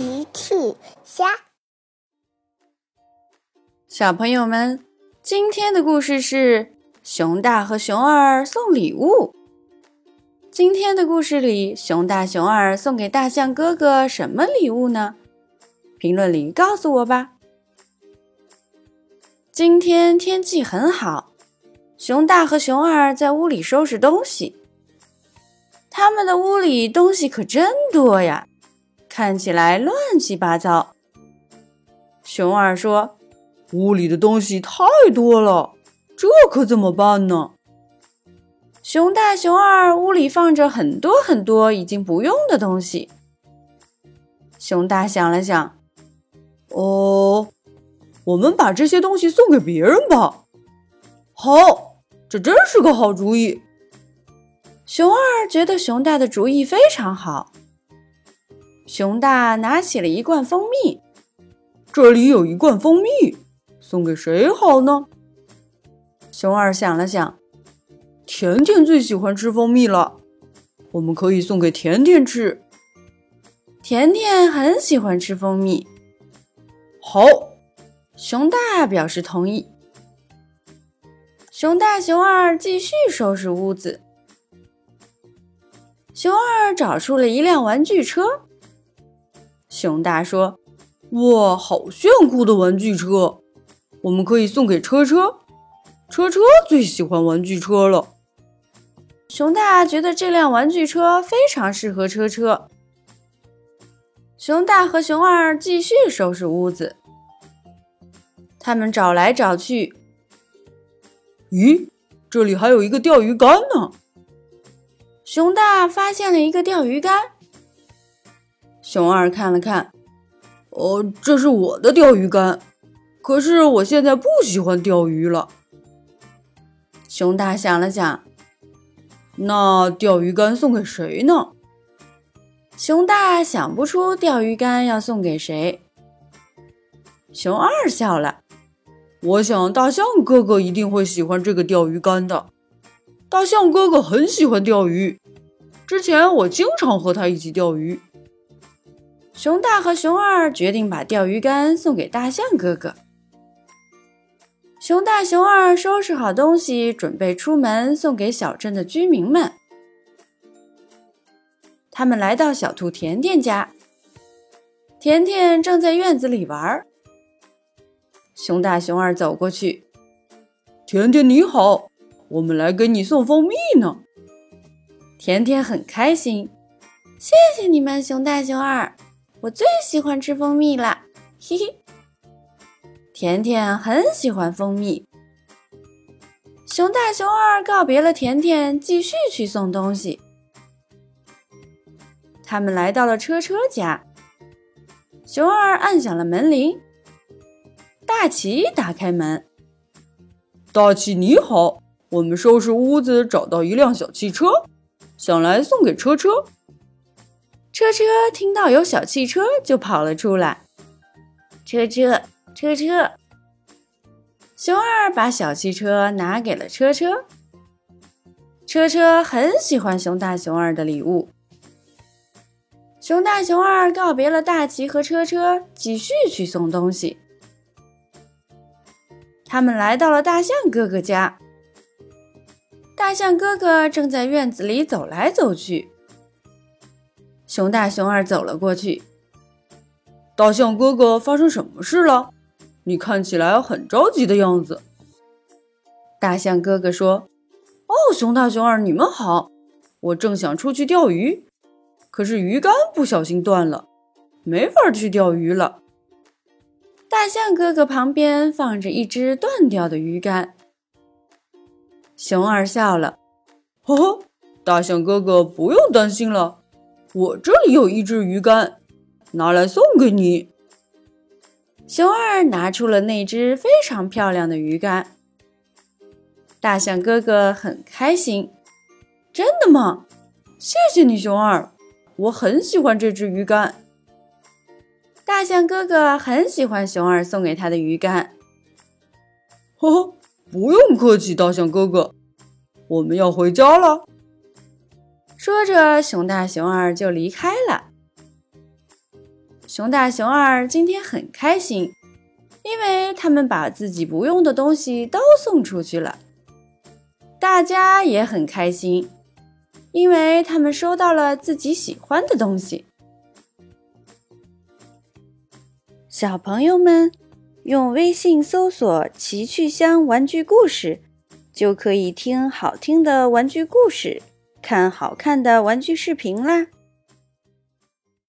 奇趣虾，小朋友们，今天的故事是熊大和熊二送礼物。今天的故事里，熊大、熊二送给大象哥哥什么礼物呢？评论里告诉我吧。今天天气很好，熊大和熊二在屋里收拾东西。他们的屋里东西可真多呀，看起来乱七八糟。熊二说：“屋里的东西太多了，这可怎么办呢？”熊大、熊二屋里放着很多很多已经不用的东西。熊大想了想：“哦，我们把这些东西送给别人吧。”好，这真是个好主意。熊二觉得熊大的主意非常好。熊大拿起了一罐蜂蜜，这里有一罐蜂蜜，送给谁好呢？熊二想了想，甜甜最喜欢吃蜂蜜了，我们可以送给甜甜吃。甜甜很喜欢吃蜂蜜。好，熊大表示同意。熊大、熊二继续收拾屋子。熊二找出了一辆玩具车。熊大说：“哇，好炫酷的玩具车！我们可以送给车车。车车最喜欢玩具车了。”熊大觉得这辆玩具车非常适合车车。熊大和熊二继续收拾屋子。他们找来找去，咦，这里还有一个钓鱼竿呢。熊大发现了一个钓鱼竿，熊二看了看，哦，这是我的钓鱼竿，可是我现在不喜欢钓鱼了。熊大想了想，那钓鱼竿送给谁呢？熊大想不出钓鱼竿要送给谁。熊二笑了，我想大象哥哥一定会喜欢这个钓鱼竿的。大象哥哥很喜欢钓鱼，之前我经常和他一起钓鱼。熊大和熊二决定把钓鱼竿送给大象哥哥。熊大、熊二收拾好东西，准备出门送给小镇的居民们。他们来到小兔甜甜家，甜甜正在院子里玩。熊大、熊二走过去，甜甜你好。我们来给你送蜂蜜呢，甜甜很开心，谢谢你们，熊大熊二，我最喜欢吃蜂蜜啦，嘿嘿。甜甜很喜欢蜂蜜。熊大熊二告别了甜甜，继续去送东西。他们来到了车车家，熊二按响了门铃，大奇打开门，大奇你好。我们收拾屋子，找到一辆小汽车，想来送给车车。车车听到有小汽车，就跑了出来。车车车车，熊二把小汽车拿给了车车。车车很喜欢熊大熊二的礼物。熊大熊二告别了大奇和车车，继续去送东西。他们来到了大象哥哥家。大象哥哥正在院子里走来走去。熊大、熊二走了过去。大象哥哥，发生什么事了？你看起来很着急的样子。大象哥哥说：“哦，熊大、熊二，你们好！我正想出去钓鱼，可是鱼竿不小心断了，没法去钓鱼了。”大象哥哥旁边放着一只断掉的鱼竿。熊二笑了，呵呵，大象哥哥不用担心了，我这里有一只鱼竿，拿来送给你。熊二拿出了那只非常漂亮的鱼竿，大象哥哥很开心。真的吗？谢谢你，熊二，我很喜欢这只鱼竿。大象哥哥很喜欢熊二送给他的鱼竿。呵呵。不用客气，大象哥哥，我们要回家了。说着，熊大、熊二就离开了。熊大、熊二今天很开心，因为他们把自己不用的东西都送出去了。大家也很开心，因为他们收到了自己喜欢的东西。小朋友们，用微信搜索“奇趣箱玩具故事”，就可以听好听的玩具故事，看好看的玩具视频啦。